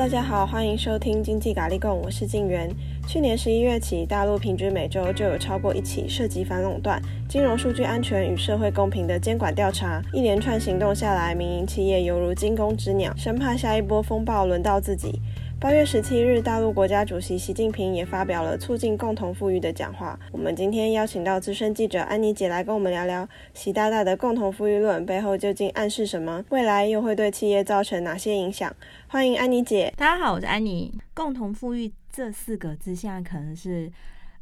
大家好，欢迎收听经济咖喱供，我是静媛。去年十一月起，大陆平均每周就有超过一起涉及反垄断、金融数据安全与社会公平的监管调查。一连串行动下来，民营企业犹如惊弓之鸟，生怕下一波风暴轮到自己。八月十七日，大陆国家主席习近平也发表了促进共同富裕的讲话。我们今天邀请到资深记者安妮姐来跟我们聊聊习大大的共同富裕论背后究竟暗示什么，未来又会对企业造成哪些影响？欢迎安妮姐。大家好，我是安妮。共同富裕这四个字，现在可能是。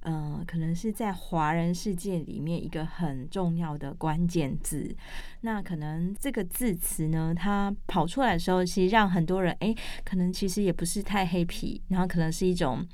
呃，可能是在华人世界里面一个很重要的关键字。那可能这个字词呢，它跑出来的时候，其实让很多人哎，可能其实也不是太 happy，然后可能是一种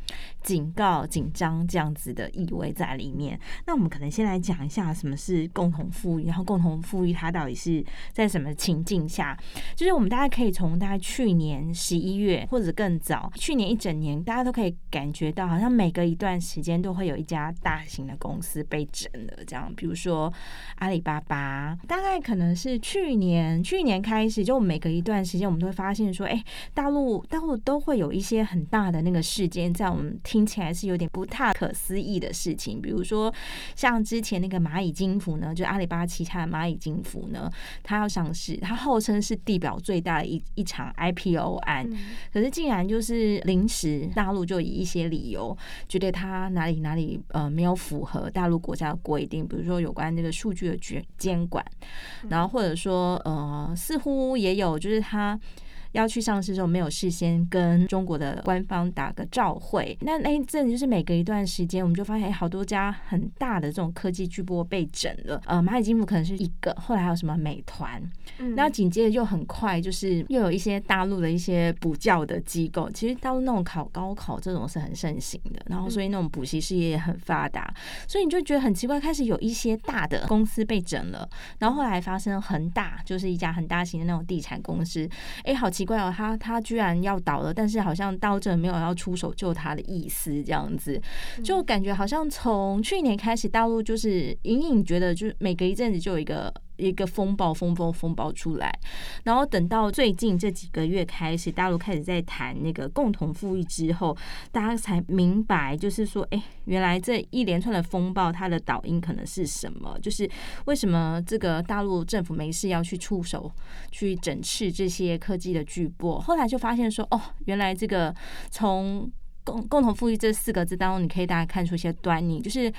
警告、紧张这样子的意味在里面。那我们可能先来讲一下什么是共同富裕，然后共同富裕它到底是在什么情境下？就是我们大家可以从大概去年十一月或者更早，去年一整年，大家都可以感觉到，好像每隔一段时间都会有一家大型的公司被整了，这样，比如说阿里巴巴，大概可能是去年去年开始，就每隔一段时间，我们都会发现说，哎，大陆大陆都会有一些很大的那个事件，在我们听起来是有点不太可思议的事情，比如说像之前那个蚂蚁金服呢，就阿里巴巴旗下的蚂蚁金服呢，它要上市，它号称是地表最大的一一场 IPO 案，可是竟然就是临时大陆就以一些理由，觉得它哪里哪里。呃，没有符合大陆国家的规定，比如说有关这个数据的监监管，然后或者说呃，似乎也有就是他。要去上市的时候，没有事先跟中国的官方打个照会。那那一阵就是每隔一段时间，我们就发现，哎，好多家很大的这种科技巨波被整了。呃，蚂蚁金服可能是一个，后来还有什么美团，嗯，然后紧接着又很快就是又有一些大陆的一些补教的机构。其实大陆那种考高考这种是很盛行的，然后所以那种补习事业也很发达。所以你就觉得很奇怪，开始有一些大的公司被整了，然后后来发生恒大，就是一家很大型的那种地产公司，哎，好奇。奇怪哦，他他居然要倒了，但是好像到这没有要出手救他的意思，这样子就感觉好像从去年开始，大陆就是隐隐觉得，就是每隔一阵子就有一个。一个风暴，风暴，风暴出来，然后等到最近这几个月开始，大陆开始在谈那个共同富裕之后，大家才明白，就是说，哎，原来这一连串的风暴，它的导因可能是什么？就是为什么这个大陆政府没事要去出手去整治这些科技的巨擘？后来就发现说，哦，原来这个从。共共同富裕这四个字当中，你可以大家看出一些端倪，就是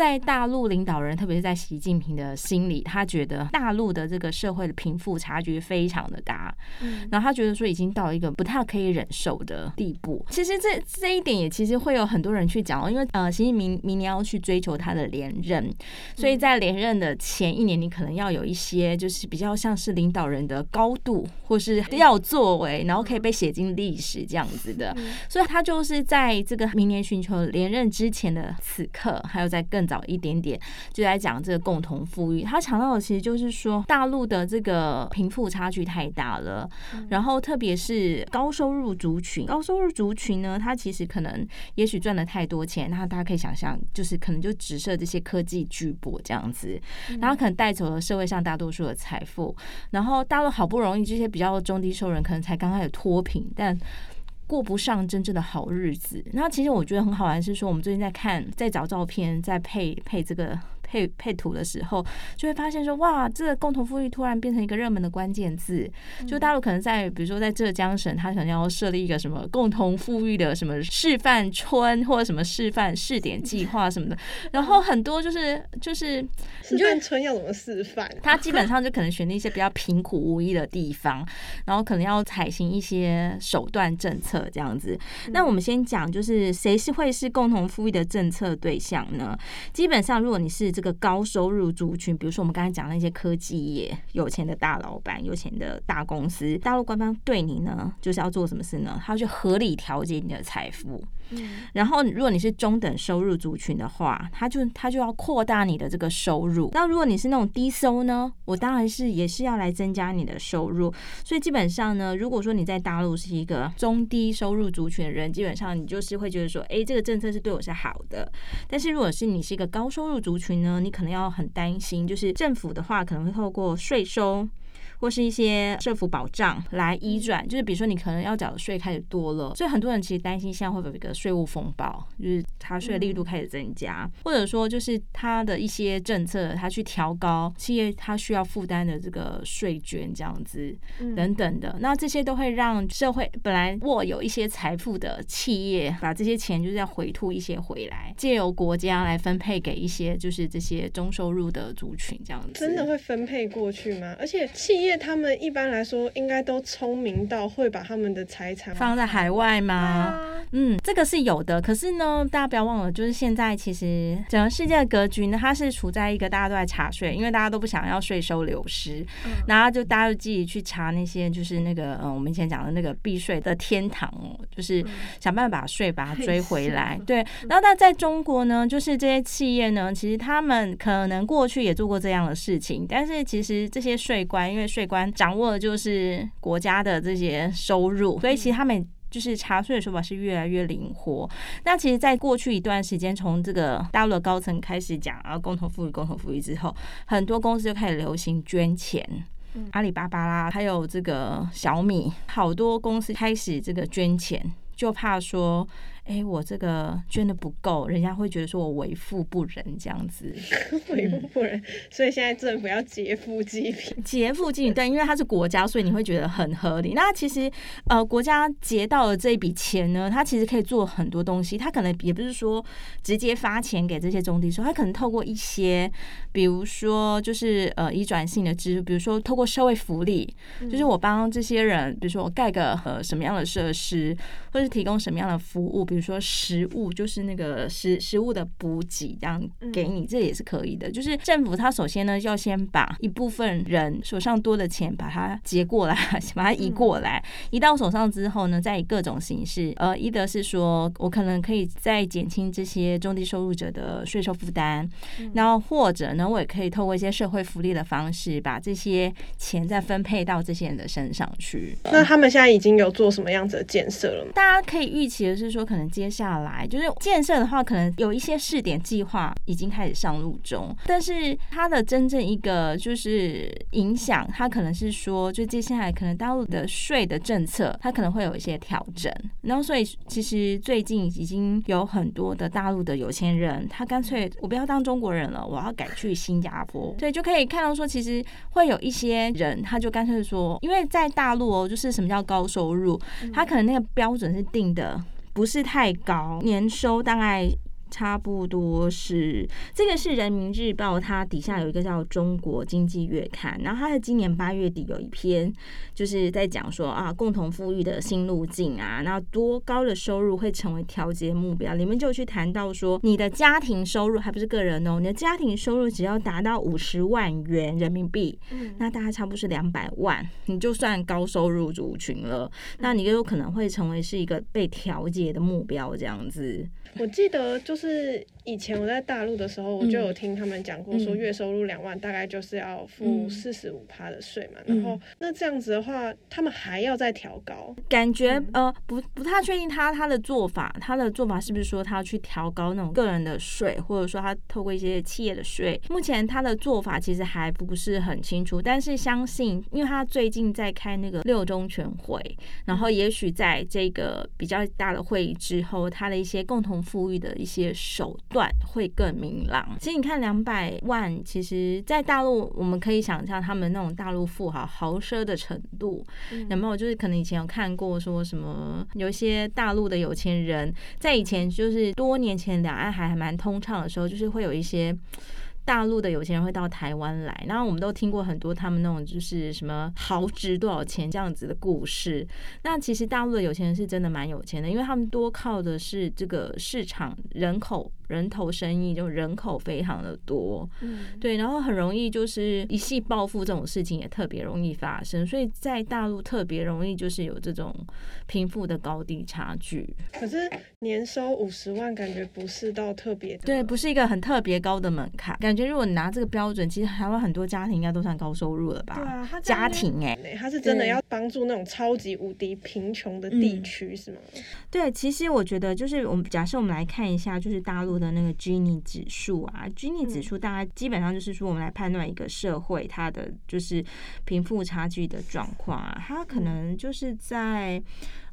在大陆领导人，特别是在习近平的心里，他觉得大陆的这个社会的贫富差距非常的大，嗯，然后他觉得说已经到一个不太可以忍受的地步。其实这这一点也其实会有很多人去讲哦，因为呃，习近平明年要去追求他的连任，所以在连任的前一年，你可能要有一些就是比较像是领导人的高度，或是要作为，然后可以被写进历史这样子的，所以他就是。在这个明年寻求连任之前的此刻，还有在更早一点点，就在讲这个共同富裕。他强调的其实就是说，大陆的这个贫富差距太大了，然后特别是高收入族群，高收入族群呢，他其实可能也许赚了太多钱，那大家可以想象，就是可能就直射这些科技巨擘这样子，然后可能带走了社会上大多数的财富，然后大陆好不容易这些比较中低收入人可能才刚开始脱贫，但。过不上真正的好日子。那其实我觉得很好玩，是说我们最近在看，在找照片，在配配这个。配配图的时候，就会发现说，哇，这个共同富裕突然变成一个热门的关键字。就大陆可能在，比如说在浙江省，他想要设立一个什么共同富裕的什么示范村，或者什么示范试点计划什么的。然后很多就是就是示范村要怎么示范？他基本上就可能选那些比较贫苦无依的地方，然后可能要采行一些手段政策这样子。那我们先讲，就是谁是会是共同富裕的政策对象呢？基本上，如果你是这一个高收入族群，比如说我们刚才讲那些科技业、有钱的大老板、有钱的大公司，大陆官方对你呢，就是要做什么事呢？他要去合理调节你的财富。然后如果你是中等收入族群的话，他就他就要扩大你的这个收入。那如果你是那种低收呢，我当然是也是要来增加你的收入。所以基本上呢，如果说你在大陆是一个中低收入族群的人，基本上你就是会觉得说，哎，这个政策是对我是好的。但是如果是你是一个高收入族群呢，你可能要很担心，就是政府的话可能会透过税收。或是一些社福保障来移转，就是比如说你可能要缴的税开始多了，所以很多人其实担心现在会有一个税务风暴，就是他税力度开始增加，或者说就是他的一些政策，他去调高企业他需要负担的这个税捐这样子等等的，那这些都会让社会本来握有一些财富的企业，把这些钱就是要回吐一些回来，借由国家来分配给一些就是这些中收入的族群这样子。真的会分配过去吗？而且企业他们一般来说应该都聪明到会把他们的财产放在海外吗？啊、嗯，这个是有的。可是呢，大家不要忘了，就是现在其实整个世界的格局呢，它是处在一个大家都在查税，因为大家都不想要税收流失，嗯、然后就大家就自己去查那些就是那个嗯，我们以前讲的那个避税的天堂哦，就是想办法把税把它追回来。对，然后那在中国呢，就是这些企业呢，其实他们可能过去也做过这样的事情，但是其实这些税官，因为税官掌握的就是国家的这些收入，所以其实他们就是查税的手法是越来越灵活。那其实，在过去一段时间，从这个大陆的高层开始讲，啊共同富裕、共同富裕之后，很多公司就开始流行捐钱，阿里巴巴啦，还有这个小米，好多公司开始这个捐钱，就怕说。哎、欸，我这个捐的不够，人家会觉得说我为富不仁这样子，为富不仁。所以现在政府要劫富济贫，劫富济贫，对，因为它是国家，所以你会觉得很合理。那其实呃，国家劫到了这一笔钱呢，它其实可以做很多东西。它可能也不是说直接发钱给这些中低收，它可能透过一些，比如说就是呃移转性的支出，比如说透过社会福利，就是我帮这些人，比如说我盖个呃什么样的设施，或是提供什么样的服务，比如。说食物，就是那个食食物的补给，这样给你，这也是可以的。就是政府他首先呢，要先把一部分人手上多的钱，把它结过来，把它移过来，移到手上之后呢，再以各种形式，呃，一的是说我可能可以再减轻这些中低收入者的税收负担，然后或者呢，我也可以透过一些社会福利的方式，把这些钱再分配到这些人的身上去。那他们现在已经有做什么样子的建设了吗？大家可以预期的是说，可能。接下来就是建设的话，可能有一些试点计划已经开始上路中，但是它的真正一个就是影响，它可能是说，就接下来可能大陆的税的政策，它可能会有一些调整。然后，所以其实最近已经有很多的大陆的有钱人，他干脆我不要当中国人了，我要改去新加坡。对，就可以看到说，其实会有一些人，他就干脆说，因为在大陆哦，就是什么叫高收入，他可能那个标准是定的。不是太高，年收大概。差不多是这个是人民日报，它底下有一个叫中国经济月刊，然后它在今年八月底有一篇，就是在讲说啊，共同富裕的新路径啊，那多高的收入会成为调节目标，里面就去谈到说，你的家庭收入还不是个人哦，你的家庭收入只要达到五十万元人民币，那大概差不多是两百万，你就算高收入族群了，那你就有可能会成为是一个被调节的目标这样子。我记得就是以前我在大陆的时候，我就有听他们讲过，说月收入两万大概就是要付四十五趴的税嘛。然后那这样子的话，他们还要再调高？感觉呃不不太确定他他的做法，他的做法是不是说他要去调高那种个人的税，或者说他透过一些企业的税？目前他的做法其实还不是很清楚，但是相信，因为他最近在开那个六中全会，然后也许在这个比较大的会议之后，他的一些共同。富裕的一些手段会更明朗。其实你看，两百万，其实，在大陆我们可以想象他们那种大陆富豪豪奢的程度，有没有？就是可能以前有看过说什么，有一些大陆的有钱人，在以前就是多年前两岸还还蛮通畅的时候，就是会有一些。大陆的有钱人会到台湾来，然后我们都听过很多他们那种就是什么豪值多少钱这样子的故事。那其实大陆的有钱人是真的蛮有钱的，因为他们多靠的是这个市场人口。人头生意就人口非常的多，嗯，对，然后很容易就是一夕暴富这种事情也特别容易发生，所以在大陆特别容易就是有这种贫富的高低差距。可是年收五十万感觉不是到特别，对，不是一个很特别高的门槛，感感觉如果你拿这个标准，其实台湾很多家庭应该都算高收入了吧？对啊，他家庭哎、欸，他是真的要帮助那种超级无敌贫穷的地区、嗯、是吗？对，其实我觉得就是我们假设我们来看一下，就是大陆的那个 Gini 指数啊，Gini 指数大概基本上就是说我们来判断一个社会它的就是贫富差距的状况啊，它可能就是在。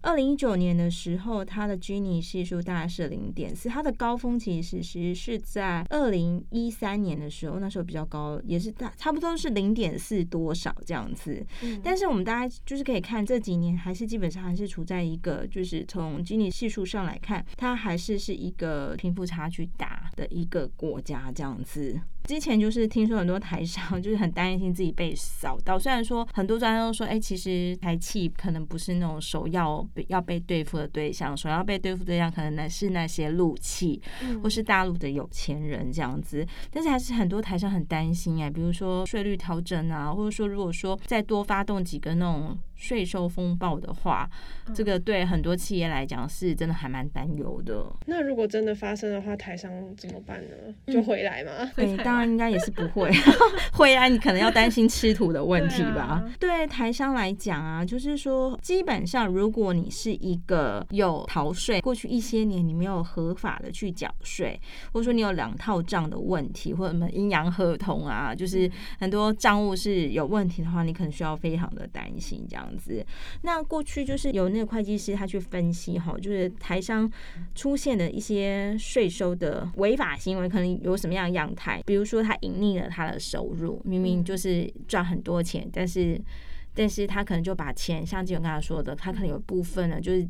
二零一九年的时候，它的 Gini 系数大概是零点四，它的高峰其实其实是在二零一三年的时候，那时候比较高，也是大差不多是零点四多少这样子。嗯、但是我们大家就是可以看这几年，还是基本上还是处在一个，就是从 Gini 系数上来看，它还是是一个贫富差距大的一个国家这样子。之前就是听说很多台商 就是很担心自己被扫到，虽然说很多专家都说，哎、欸，其实台企可能不是那种首要要被对付的对象，首要被对付对象可能那是那些陆企或是大陆的有钱人这样子，但是还是很多台商很担心哎、欸，比如说税率调整啊，或者说如果说再多发动几个那种。税收风暴的话，这个对很多企业来讲是真的还蛮担忧的。那如果真的发生的话，台商怎么办呢？就回来吗？对、当然应该也是不会。会啊你可能要担心吃土的问题吧？对，台商来讲啊，就是说，基本上如果你是一个有逃税，过去一些年你没有合法的去缴税，或者说你有两套账的问题，或者什么阴阳合同啊，就是很多账务是有问题的话，你可能需要非常的担心这样。样子，那过去就是有那个会计师他去分析哈，就是台商出现的一些税收的违法行为，可能有什么样的样态？比如说他隐匿了他的收入，明明就是赚很多钱，但是但是他可能就把钱，像金勇刚才说的，他可能有部分呢，就是。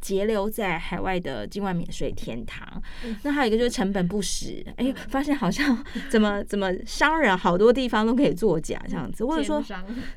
截留在海外的境外免税天堂，那还有一个就是成本不实，哎、欸，发现好像怎么怎么商人好多地方都可以作假这样子，或者说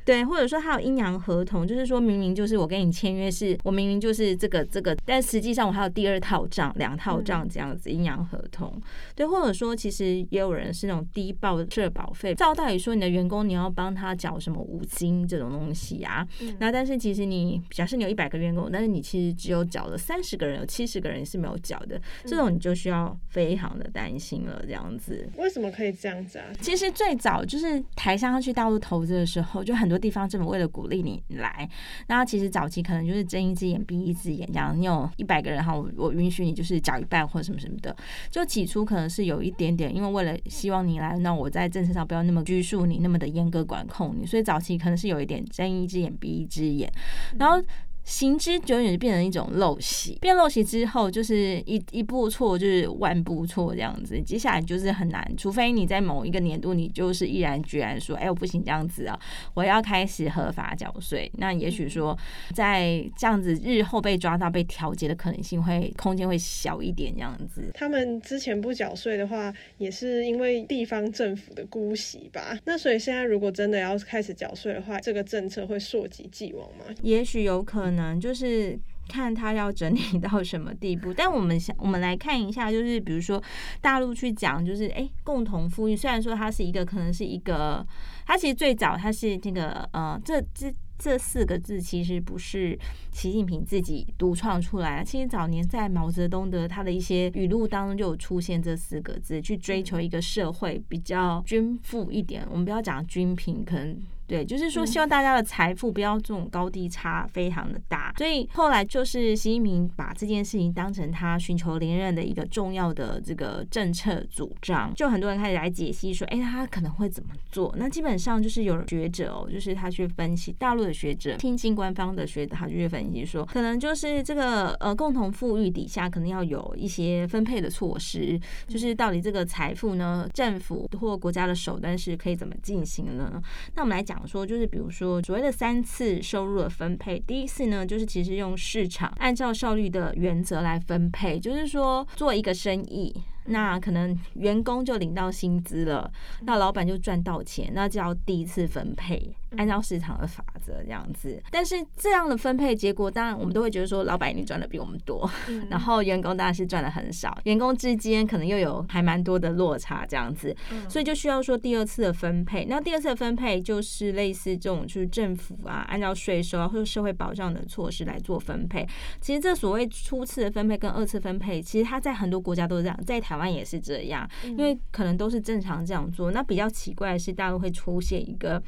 对，或者说还有阴阳合同，就是说明明就是我跟你签约是，我明明就是这个这个，但实际上我还有第二套账、两套账这样子阴阳合同，对，或者说其实也有人是那种低报社保费，照道理说你的员工你要帮他缴什么五金这种东西啊，那但是其实你假设你有一百个员工，但是你其实只有缴了三十个人，有七十个人是没有缴的，这种你就需要非常的担心了。这样子，为什么可以这样子啊？其实最早就是台商要去大陆投资的时候，就很多地方政府为了鼓励你来，那其实早期可能就是睁一只眼闭一只眼，这样你有一百个人哈，我我允许你就是缴一半或者什么什么的。就起初可能是有一点点，因为为了希望你来，那我在政策上不要那么拘束你，那么的严格管控你，所以早期可能是有一点睁一只眼闭一只眼，然后。行之久远就变成一种陋习，变陋习之后就是一一步错就是万步错这样子，接下来就是很难，除非你在某一个年度你就是毅然决然说，哎，我不行这样子啊，我要开始合法缴税。那也许说在这样子日后被抓到被调节的可能性会空间会小一点这样子。他们之前不缴税的话，也是因为地方政府的姑息吧？那所以现在如果真的要开始缴税的话，这个政策会溯及既往吗？也许有可能。可能就是看他要整理到什么地步，但我们想，我们来看一下，就是比如说大陆去讲，就是哎，共同富裕，虽然说它是一个，可能是一个，它其实最早它是这个呃，这这这四个字其实不是习近平自己独创出来的，其实早年在毛泽东的他的一些语录当中就有出现这四个字，去追求一个社会比较均富一点，我们不要讲均贫，可能。对，就是说希望大家的财富不要这种高低差非常的大，所以后来就是习近平把这件事情当成他寻求连任的一个重要的这个政策主张，就很多人开始来解析说，哎，他可能会怎么做？那基本上就是有学者哦，就是他去分析大陆的学者，听进官方的学者，他就去分析说，可能就是这个呃共同富裕底下可能要有一些分配的措施，就是到底这个财富呢，政府或国家的手段是可以怎么进行呢？那我们来讲。讲说就是，比如说所谓的三次收入的分配，第一次呢，就是其实用市场按照效率的原则来分配，就是说做一个生意，那可能员工就领到薪资了，那老板就赚到钱，那就要第一次分配。按照市场的法则这样子。但是这样的分配结果，当然我们都会觉得说，老板一定赚的比我们多，然后员工当然是赚的很少，员工之间可能又有还蛮多的落差这样子，所以就需要说第二次的分配。那第二次的分配就是类似这种，就是政府啊，按照税收啊或者社会保障的措施来做分配。其实这所谓初次的分配跟二次分配，其实它在很多国家都是这样，在台湾也是这样，因为可能都是正常这样做。那比较奇怪的是，大陆会出现一个。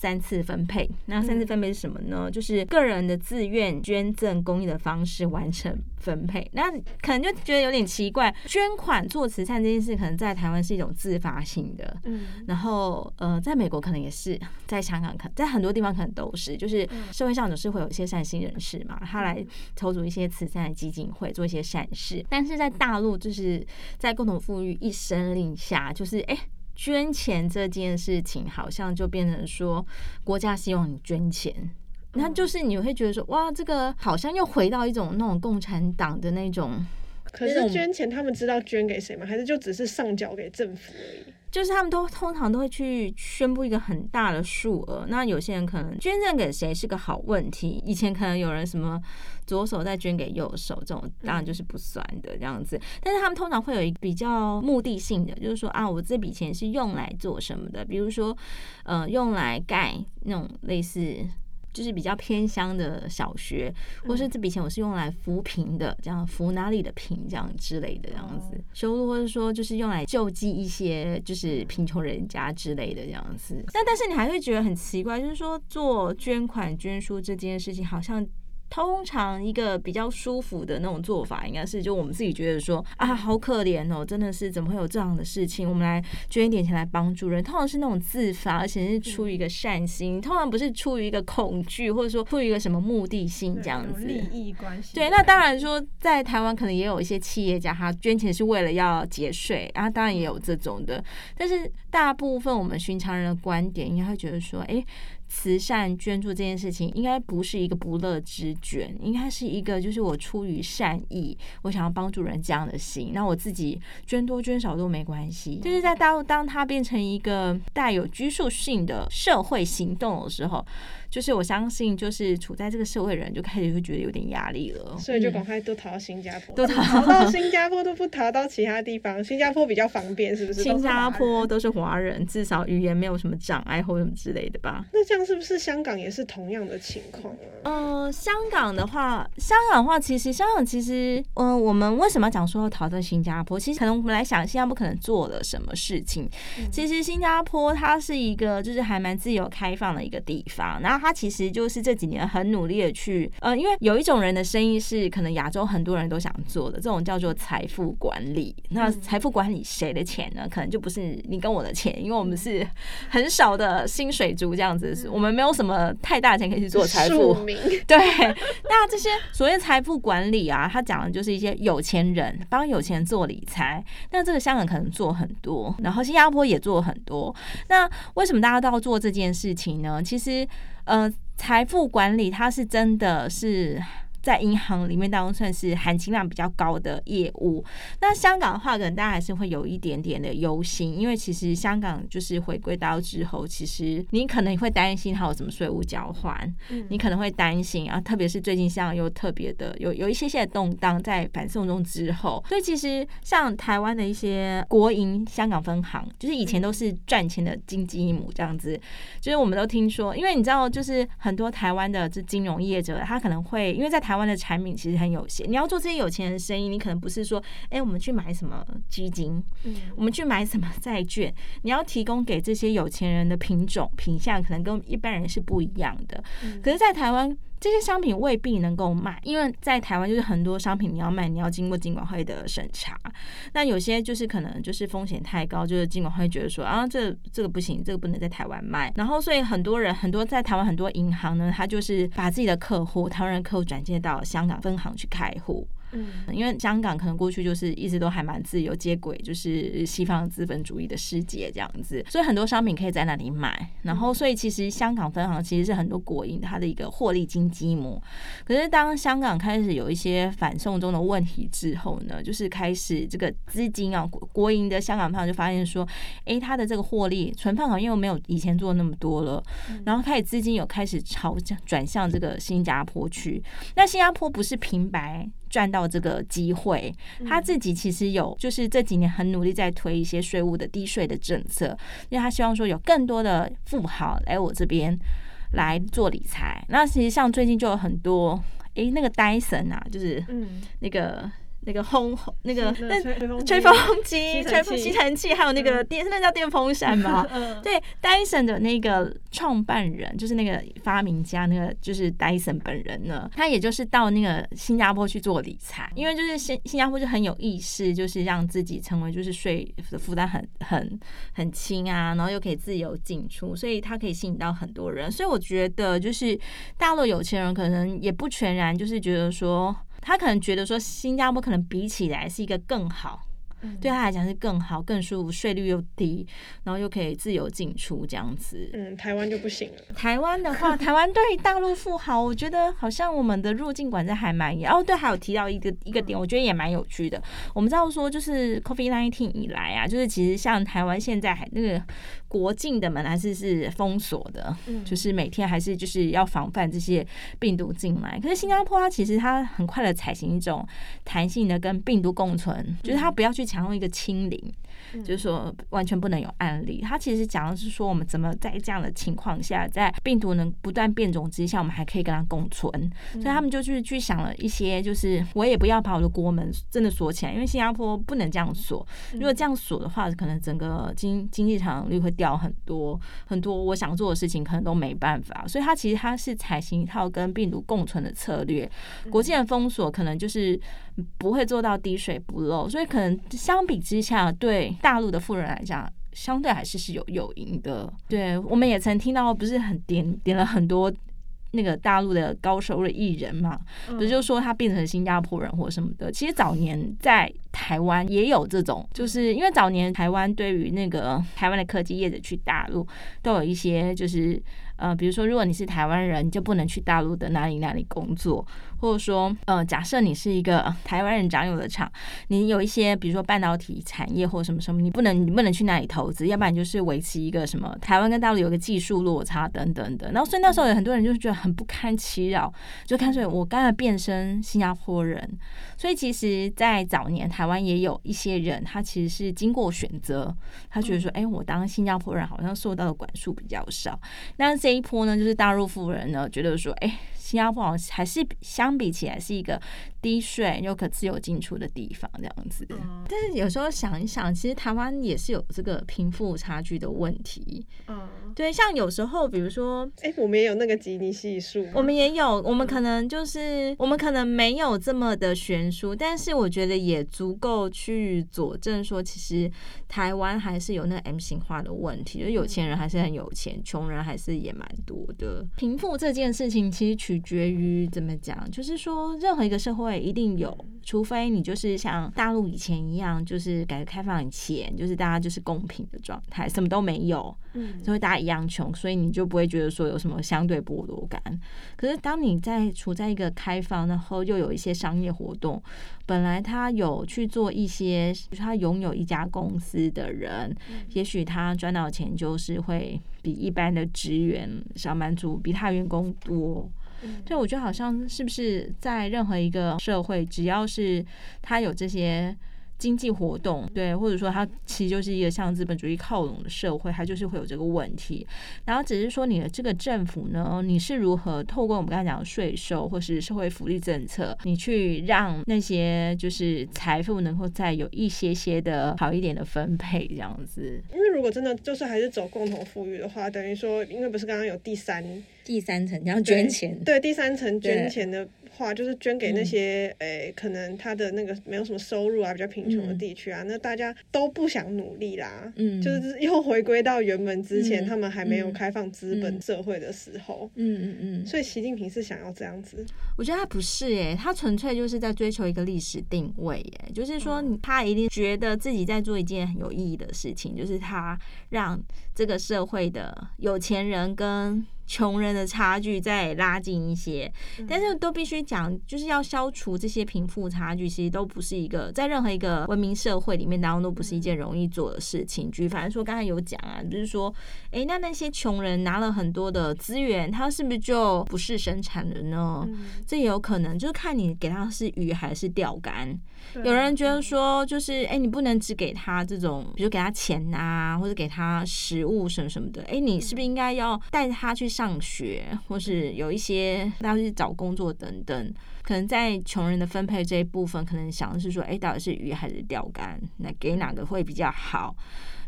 三次分配，那三次分配是什么呢？嗯、就是个人的自愿捐赠公益的方式完成分配。那可能就觉得有点奇怪，捐款做慈善这件事，可能在台湾是一种自发性的。嗯，然后呃，在美国可能也是，在香港可在很多地方可能都是，就是社会上总是会有一些善心人士嘛，他来筹组一些慈善的基金会，做一些善事。但是在大陆，就是在共同富裕一声令下，就是哎。欸捐钱这件事情，好像就变成说，国家希望你捐钱，那就是你会觉得说，哇，这个好像又回到一种那种共产党的那种。可是捐钱，他们知道捐给谁吗？还是就只是上缴给政府而已？就是他们都通常都会去宣布一个很大的数额，那有些人可能捐赠给谁是个好问题。以前可能有人什么左手再捐给右手，这种当然就是不算的这样子。但是他们通常会有一比较目的性的，就是说啊，我这笔钱是用来做什么的？比如说，呃，用来盖那种类似。就是比较偏乡的小学，或是这笔钱我是用来扶贫的，这样扶哪里的贫这样之类的这样子，收入或者说就是用来救济一些就是贫穷人家之类的这样子。但但是你还会觉得很奇怪，就是说做捐款捐书这件事情好像。通常一个比较舒服的那种做法，应该是就我们自己觉得说啊，好可怜哦，真的是怎么会有这样的事情？我们来捐一点钱来帮助人，通常是那种自发，而且是出于一个善心，通常不是出于一个恐惧，或者说出于一个什么目的性这样子。利益关系。对，那当然说在台湾可能也有一些企业家，他捐钱是为了要节税，然后当然也有这种的，但是大部分我们寻常人的观点应该会觉得说，哎。慈善捐助这件事情，应该不是一个不乐之捐，应该是一个就是我出于善意，我想要帮助人这样的心。那我自己捐多捐少都没关系。就是在大陆，当它变成一个带有拘束性的社会行动的时候。就是我相信，就是处在这个社会人就开始会觉得有点压力了，所以就赶快都逃到新加坡，都逃，逃到 新加坡都不逃到其他地方。新加坡比较方便，是不是？新加坡都是华人，至少语言没有什么障碍或什么之类的吧？那这样是不是香港也是同样的情况啊？呃，香港的话，香港的话，其实香港其实，嗯、呃，我们为什么要讲说要逃到新加坡？其实可能我们来想，新加坡可能做了什么事情？嗯、其实新加坡它是一个就是还蛮自由开放的一个地方，然后。他其实就是这几年很努力的去，呃，因为有一种人的生意是可能亚洲很多人都想做的，这种叫做财富管理。那财富管理谁的钱呢？可能就不是你跟我的钱，因为我们是很少的薪水族这样子，我们没有什么太大钱可以去做财富。对，那这些所谓财富管理啊，他讲的就是一些有钱人帮有钱人做理财。那这个香港可能做很多，然后新加坡也做很多。那为什么大家都要做这件事情呢？其实。呃，财富管理它是真的是。在银行里面当中算是含金量比较高的业务。那香港的话，可能大家还是会有一点点的忧心，因为其实香港就是回归到之后，其实你可能会担心它有什么税务交换，你可能会担心啊，特别是最近香港又特别的有有一些些动荡在反送中之后，所以其实像台湾的一些国营香港分行，就是以前都是赚钱的金鸡母这样子，就是我们都听说，因为你知道，就是很多台湾的这金融业者，他可能会因为在。台湾的产品其实很有限，你要做这些有钱人的生意，你可能不是说，哎，我们去买什么基金，嗯，我们去买什么债券，你要提供给这些有钱人的品种品相，可能跟一般人是不一样的。可是，在台湾。这些商品未必能够卖，因为在台湾就是很多商品你要卖，你要经过金管会的审查。那有些就是可能就是风险太高，就是金管会觉得说啊，这这个不行，这个不能在台湾卖。然后所以很多人很多在台湾很多银行呢，他就是把自己的客户台湾人客户转接到香港分行去开户。嗯，因为香港可能过去就是一直都还蛮自由接轨，就是西方资本主义的世界这样子，所以很多商品可以在那里买。然后，所以其实香港分行其实是很多国营它的一个获利金鸡母。可是当香港开始有一些反送中的问题之后呢，就是开始这个资金啊，国营的香港分行就发现说，哎，它的这个获利存放好像又没有以前做那么多了，然后开始资金有开始朝转向这个新加坡去。那新加坡不是平白赚到这个机会，他自己其实有，就是这几年很努力在推一些税务的低税的政策，因为他希望说有更多的富豪来我这边来做理财。那实际上最近就有很多，诶，那个戴森啊，就是那个。那个轰轰，那个那吹风机、吹风吸尘器，还有那个电，那叫电风扇吗？对，Dyson 的那个创办人，就是那个发明家，那个就是 Dyson 本人呢。他也就是到那个新加坡去做理财，因为就是新新加坡就很有意识，就是让自己成为就是税的负担很很很轻啊，然后又可以自由进出，所以他可以吸引到很多人。所以我觉得，就是大陆有钱人可能也不全然就是觉得说。他可能觉得说，新加坡可能比起来是一个更好。对他来讲是更好、更舒服，税率又低，然后又可以自由进出这样子。嗯，台湾就不行了。台湾的话，台湾对大陆富豪，我觉得好像我们的入境管制还蛮严。哦，对，还有提到一个一个点，我觉得也蛮有趣的。我们知道说，就是 COVID-19 以来啊，就是其实像台湾现在还那个国境的门还是是封锁的，就是每天还是就是要防范这些病毒进来。可是新加坡它其实它很快的采行一种弹性的跟病毒共存，就是它不要去。想用一个清零，就是说完全不能有案例。他其实讲的是说，我们怎么在这样的情况下，在病毒能不断变种之下，我们还可以跟它共存。所以他们就去去想了一些，就是我也不要把我的国门真的锁起来，因为新加坡不能这样锁。如果这样锁的话，可能整个经经济成长率会掉很多很多。我想做的事情可能都没办法。所以他其实他是采行一套跟病毒共存的策略。国际的封锁可能就是。不会做到滴水不漏，所以可能相比之下，对大陆的富人来讲，相对还是是有诱因的。对，我们也曾听到，不是很点点了很多那个大陆的高收入艺人嘛，不是就说他变成新加坡人或什么的。其实早年在台湾也有这种，就是因为早年台湾对于那个台湾的科技业者去大陆，都有一些就是呃，比如说如果你是台湾人，你就不能去大陆的哪里哪里工作。或者说，呃，假设你是一个台湾人掌有的厂，你有一些，比如说半导体产业或什么什么，你不能，你不能去那里投资，要不然就是维持一个什么台湾跟大陆有个技术落差等等的。然后，所以那时候有很多人就是觉得很不堪其扰，就干脆我干脆变身新加坡人。所以，其实，在早年台湾也有一些人，他其实是经过选择，他觉得说，哎，我当新加坡人好像受到的管束比较少。那这一波呢，就是大陆富人呢，觉得说，哎。新加坡好像还是相相比起来是一个低税又可自由进出的地方，这样子。但是有时候想一想，其实台湾也是有这个贫富差距的问题。嗯，对，像有时候，比如说，哎，我们也有那个吉尼系数，我们也有，我们可能就是我们可能没有这么的悬殊，但是我觉得也足够去佐证说，其实台湾还是有那个 M 型化的问题，就有钱人还是很有钱，穷人还是也蛮多的。贫富这件事情，其实取决于怎么讲，就是说，任何一个社会一定有，除非你就是像大陆以前一样，就是改革开放以前，就是大家就是公平的状态，什么都没有，嗯，所以大家一样穷，所以你就不会觉得说有什么相对剥夺感。可是当你在处在一个开放，然后又有一些商业活动，本来他有去做一些，他拥有一家公司的人，也许他赚到钱就是会比一般的职员、上班族比他员工多。对，我觉得好像是不是在任何一个社会，只要是他有这些。经济活动，对，或者说它其实就是一个向资本主义靠拢的社会，它就是会有这个问题。然后只是说你的这个政府呢，你是如何透过我们刚才讲的税收或是社会福利政策，你去让那些就是财富能够再有一些些的好一点的分配这样子。因为如果真的就是还是走共同富裕的话，等于说，因为不是刚刚有第三第三层，你要捐钱，对，对第三层捐钱的话，就是捐给那些诶、嗯欸，可能他的那个没有什么收入啊，比较贫穷的地区啊，嗯、那大家都不想努力啦，嗯，就是又回归到原本之前、嗯、他们还没有开放资本社会的时候，嗯。嗯嗯，所以习近平是想要这样子，我觉得他不是耶，他纯粹就是在追求一个历史定位耶，就是说他一定觉得自己在做一件很有意义的事情，就是他让这个社会的有钱人跟穷人的差距再拉近一些，但是都必须讲，就是要消除这些贫富差距，其实都不是一个在任何一个文明社会里面当中都不是一件容易做的事情。举反正说刚才有讲啊，就是说，哎，那那些穷人拿了很多的资源，他是不是就不是生产人呢？这也有可能，就是看你给他是鱼还是钓竿。有人觉得说，就是哎，你不能只给他这种，比如给他钱啊，或者给他食物什么什么的，哎，你是不是应该要带他去？上学，或是有一些要去找工作等等，可能在穷人的分配这一部分，可能想的是说，哎，到底是鱼还是钓竿？那给哪个会比较好？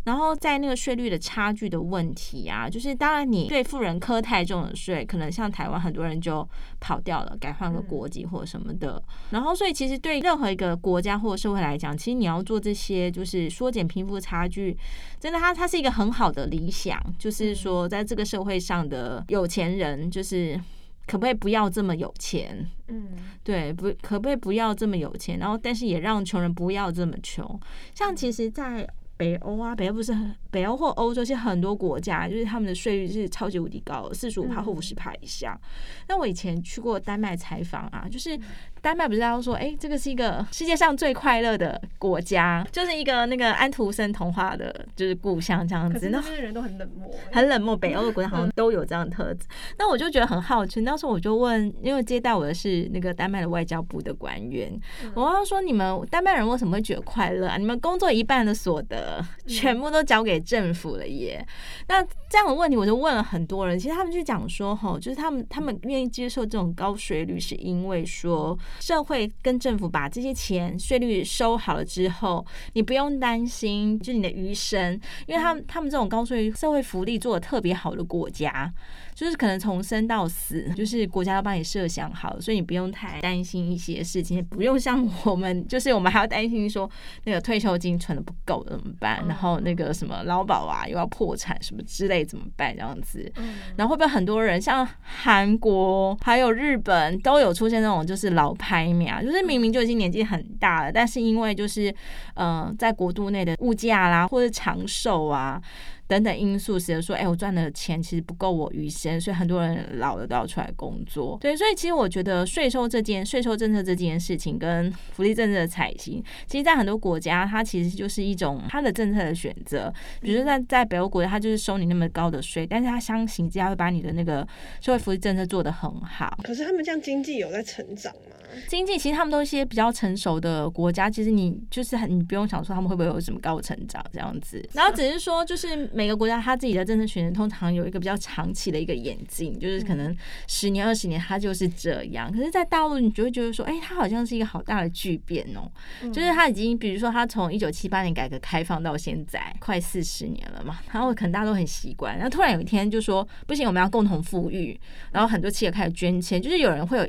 然后在那个税率的差距的问题啊，就是当然你对富人科太重的税，可能像台湾很多人就跑掉了，改换个国籍或者什么的。然后所以其实对任何一个国家或者社会来讲，其实你要做这些，就是缩减贫富差距，真的它它是一个很好的理想，就是说在这个社会上的有钱人，就是可不可以不要这么有钱？嗯，对，不可不可以不要这么有钱？然后但是也让穷人不要这么穷。像其实，在北欧啊，北欧不是很北欧或欧洲，其实很多国家就是他们的税率是超级无敌高，四十五趴或五十趴以上。那我以前去过丹麦采访啊，就是。丹麦不是大家都说，哎、欸，这个是一个 世界上最快乐的国家，就是一个那个安徒生童话的，就是故乡这样子。那些人都很冷漠，很冷漠。北欧的国家好像都有这样的特质。那我就觉得很好奇，那时候我就问，因为接待我的是那个丹麦的外交部的官员，我要说，你们丹麦人为什么会觉得快乐啊？你们工作一半的所得全部都交给政府了耶。那这样的问题，我就问了很多人，其实他们就讲说，吼，就是他们他们愿意接受这种高税率，是因为说。社会跟政府把这些钱税率收好了之后，你不用担心，就你的余生，因为他们他们这种高税社会福利做的特别好的国家。就是可能从生到死，就是国家要帮你设想好，所以你不用太担心一些事情，不用像我们，就是我们还要担心说那个退休金存的不够怎么办，然后那个什么劳保啊又要破产什么之类怎么办这样子，然后会不会很多人像韩国还有日本都有出现那种就是老拍苗，就是明明就已经年纪很大了，但是因为就是嗯、呃、在国度内的物价啦或者长寿啊。等等因素，使得说，哎，我赚的钱其实不够我余生，所以很多人老了都要出来工作。对，所以其实我觉得税收这件税收政策这件事情跟福利政策的采行，其实，在很多国家，它其实就是一种它的政策的选择。比如说，在在北欧国家，它就是收你那么高的税，但是它相形之下会把你的那个社会福利政策做得很好。可是他们这样经济有在成长吗？经济其实他们都是一些比较成熟的国家，其实你就是很你不用想说他们会不会有什么高成长这样子，然后只是说就是。每个国家他自己的政策选择通常有一个比较长期的一个演进，就是可能十年二十年，它就是这样。可是，在大陆你就会觉得说，哎，它好像是一个好大的巨变哦。就是它已经，比如说，它从一九七八年改革开放到现在快四十年了嘛，然后可能大家都很习惯，然后突然有一天就说不行，我们要共同富裕，然后很多企业开始捐钱，就是有人会有。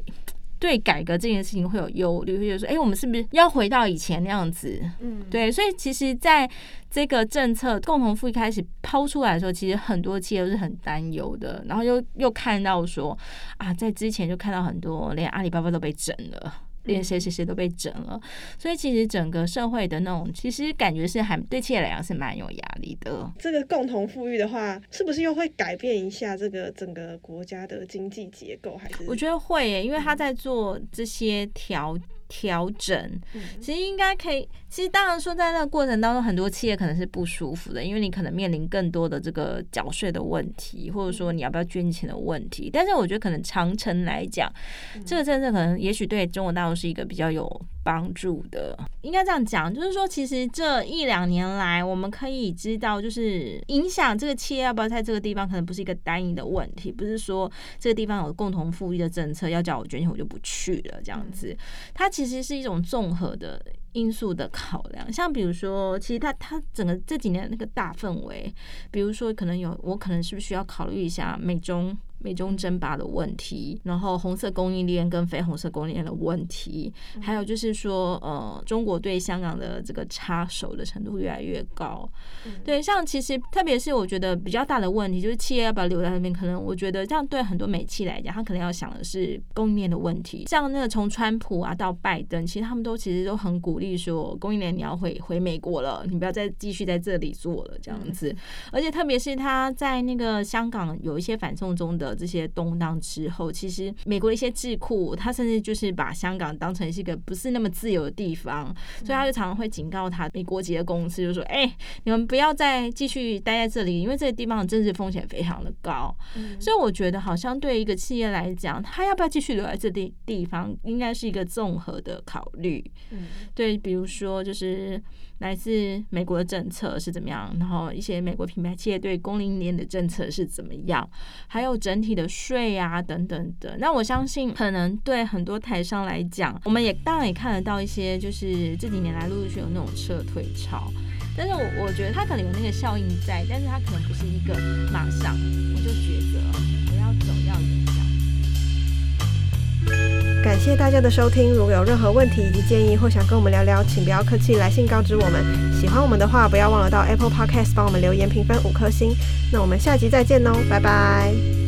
对改革这件事情会有忧虑，会觉得说，哎，我们是不是要回到以前那样子？嗯，对，所以其实在这个政策共同富裕开始抛出来的时候，其实很多企业都是很担忧的，然后又又看到说，啊，在之前就看到很多连阿里巴巴都被整了。连谁谁谁都被整了，所以其实整个社会的那种，其实感觉是还对企业来讲是蛮有压力的。这个共同富裕的话，是不是又会改变一下这个整个国家的经济结构？还是我觉得会耶，因为他在做这些调。调整，其实应该可以。其实当然说，在那个过程当中，很多企业可能是不舒服的，因为你可能面临更多的这个缴税的问题，或者说你要不要捐钱的问题。但是我觉得，可能长城来讲，这个政策可能也许对中国大陆是一个比较有帮助的。应该这样讲，就是说，其实这一两年来，我们可以知道，就是影响这个企业要不要在这个地方，可能不是一个单一的问题，不是说这个地方有共同富裕的政策，要叫我捐钱我就不去了这样子。它其实是一种综合的因素的考量，像比如说，其实它它整个这几年那个大氛围，比如说可能有我可能是不是需要考虑一下美中美中争霸的问题，然后红色供应链跟非红色供应链的问题，还有就是说，呃，中国对香港的这个插手的程度越来越高。对，像其实特别是我觉得比较大的问题，就是企业要不要留在那边？可能我觉得这样对很多美企来讲，他可能要想的是供应链的问题。像那个从川普啊到拜登，其实他们都其实都很鼓励说，供应链你要回回美国了，你不要再继续在这里做了这样子。而且特别是他在那个香港有一些反送中的。这些动荡之后，其实美国的一些智库，他甚至就是把香港当成是一个不是那么自由的地方，所以他就常常会警告他美国籍的公司，就说：“哎，你们不要再继续待在这里，因为这个地方的政治风险非常的高。”所以我觉得，好像对一个企业来讲，他要不要继续留在这地地方，应该是一个综合的考虑。对，比如说就是。来自美国的政策是怎么样？然后一些美国品牌企业对供应链的政策是怎么样？还有整体的税啊等等的。那我相信，可能对很多台商来讲，我们也当然也看得到一些，就是这几年来陆陆续有那种撤退潮。但是我我觉得它可能有那个效应在，但是它可能不是一个马上我就觉得我要走要怎么样。感谢大家的收听，如果有任何问题以及建议，或想跟我们聊聊，请不要客气，来信告知我们。喜欢我们的话，不要忘了到 Apple Podcast 帮我们留言评分五颗星。那我们下集再见喽，拜拜。